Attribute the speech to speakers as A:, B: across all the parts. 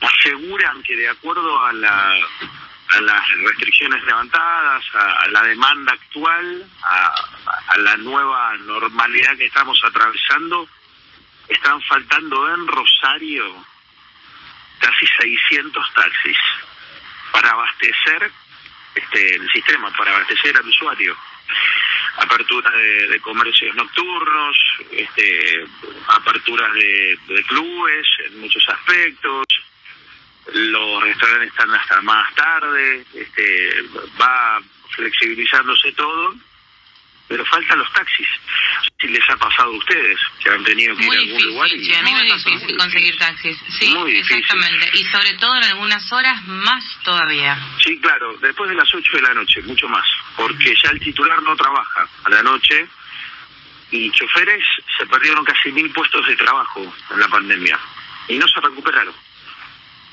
A: aseguran que de acuerdo a, la, a las restricciones levantadas, a, la demanda actual, a, la nueva normalidad que estamos atravesando, están faltando en Rosario casi 600 taxis para abastecer este, el sistema, para abastecer al usuario. Apertura de, comercios nocturnos, este, aperturas de, clubes en muchos aspectos, los restaurantes están hasta más tarde, este, va flexibilizándose todo, pero faltan los taxis. Si les ha pasado a ustedes, que han tenido que ir a algún lugar.
B: Y... a mí muy difícil conseguir taxis, sí, exactamente. Y sobre todo en algunas horas más todavía.
A: Sí, claro, después de las 8 de la noche, mucho más, porque ya el titular no trabaja a la noche y choferes se perdieron casi mil puestos de trabajo en la pandemia y no se recuperaron.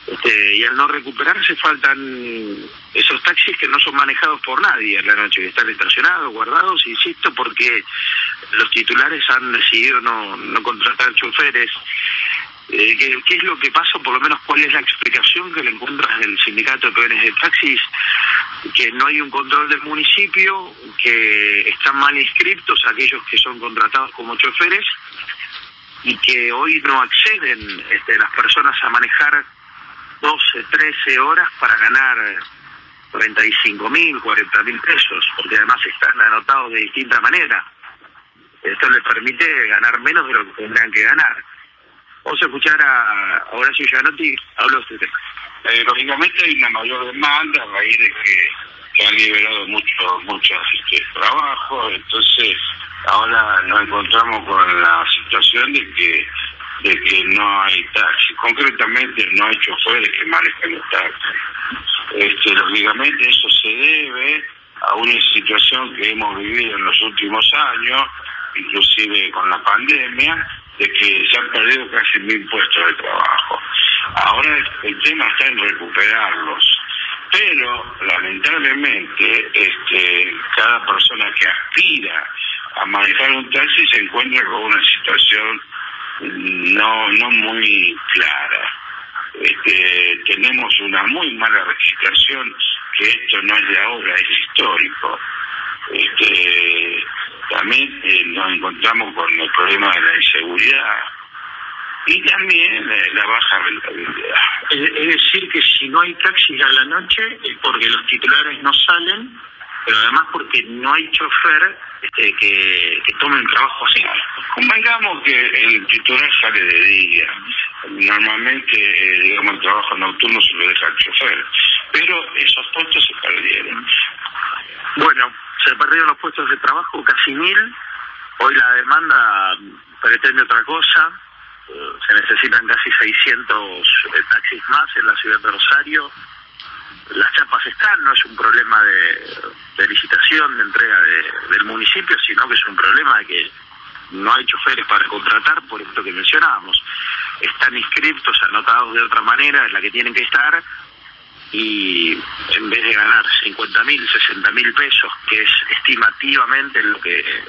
A: Este, y al no recuperarse faltan esos taxis que no son manejados por nadie en la noche, que están estacionados, guardados, insisto, porque los titulares han decidido no, no contratar choferes. Eh, ¿qué, es lo que pasa? Por lo menos, ¿cuál es la explicación que le encuentras del sindicato de peones de taxis? Que no hay un control del municipio, que están mal inscriptos aquellos que son contratados como choferes y que hoy no acceden este, las personas a manejar 12, 13 horas para ganar 35 mil, 40 mil pesos, porque además están anotados de distinta manera. Esto les permite ganar menos de lo que tendrán que ganar. Vamos a escuchar a Horacio Gianotti, hablo usted.
C: Eh, lógicamente hay una mayor demanda a raíz de que se han liberado muchos muchos este, trabajos, entonces ahora nos encontramos con la situación de que de que no hay taxi. Concretamente no hay choferes que manejen los taxis. Este, lógicamente eso se debe a una situación que hemos vivido en los últimos años, inclusive con la pandemia, de que se han perdido casi mil puestos de trabajo. Ahora el tema está en recuperarlos. Pero lamentablemente este, cada persona que aspira a manejar un taxi se encuentra con una situación no no muy clara. Este, tenemos una muy mala registración, que esto no es de ahora, es histórico. Este, también eh, nos encontramos con el problema de la inseguridad y también la baja rentabilidad.
A: Es, es, decir, que si no hay taxis a la noche es porque los titulares no salen, pero además porque no hay chofer este, que, que tome el trabajo así.
C: Convengamos que el titular sale de día. Normalmente, eh, digamos, el trabajo nocturno se lo deja al chofer. Pero esos puestos se perdieron.
A: Bueno, se perdieron los puestos de trabajo, casi mil. Hoy la demanda pretende otra cosa. Eh, se necesitan casi 600 eh, taxis más en la ciudad de Rosario las chapas están, no es un problema de, licitación, de entrega del municipio, sino que es un problema de que no hay choferes para contratar, por esto que mencionábamos. Están inscriptos, anotados de otra manera, en la que tienen que estar, y en vez de ganar 50 mil, 60 mil pesos, que es estimativamente lo que,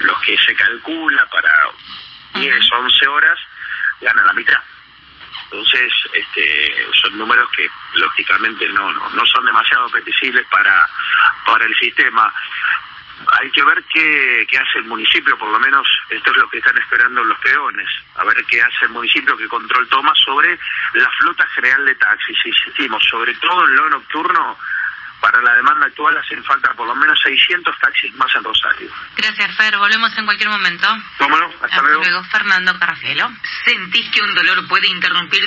A: lo que se calcula para 10, 11 horas, ganan la mitad. Entonces, este, son números que lógicamente no, no, no son demasiado apetecibles para, para el sistema. Hay que ver qué, qué hace el municipio, por lo menos esto es lo que están esperando los peones, a ver qué hace el municipio, qué control toma sobre la flota general de taxis. Insistimos, sobre todo en lo nocturno, para la demanda actual hacen falta por lo menos 600 taxis más en Rosario.
B: Gracias, Fer. Volvemos en cualquier momento.
A: Vámonos, hasta, hasta luego.
B: luego. Fernando Carrafelo. ¿Sentís que un dolor puede interrumpir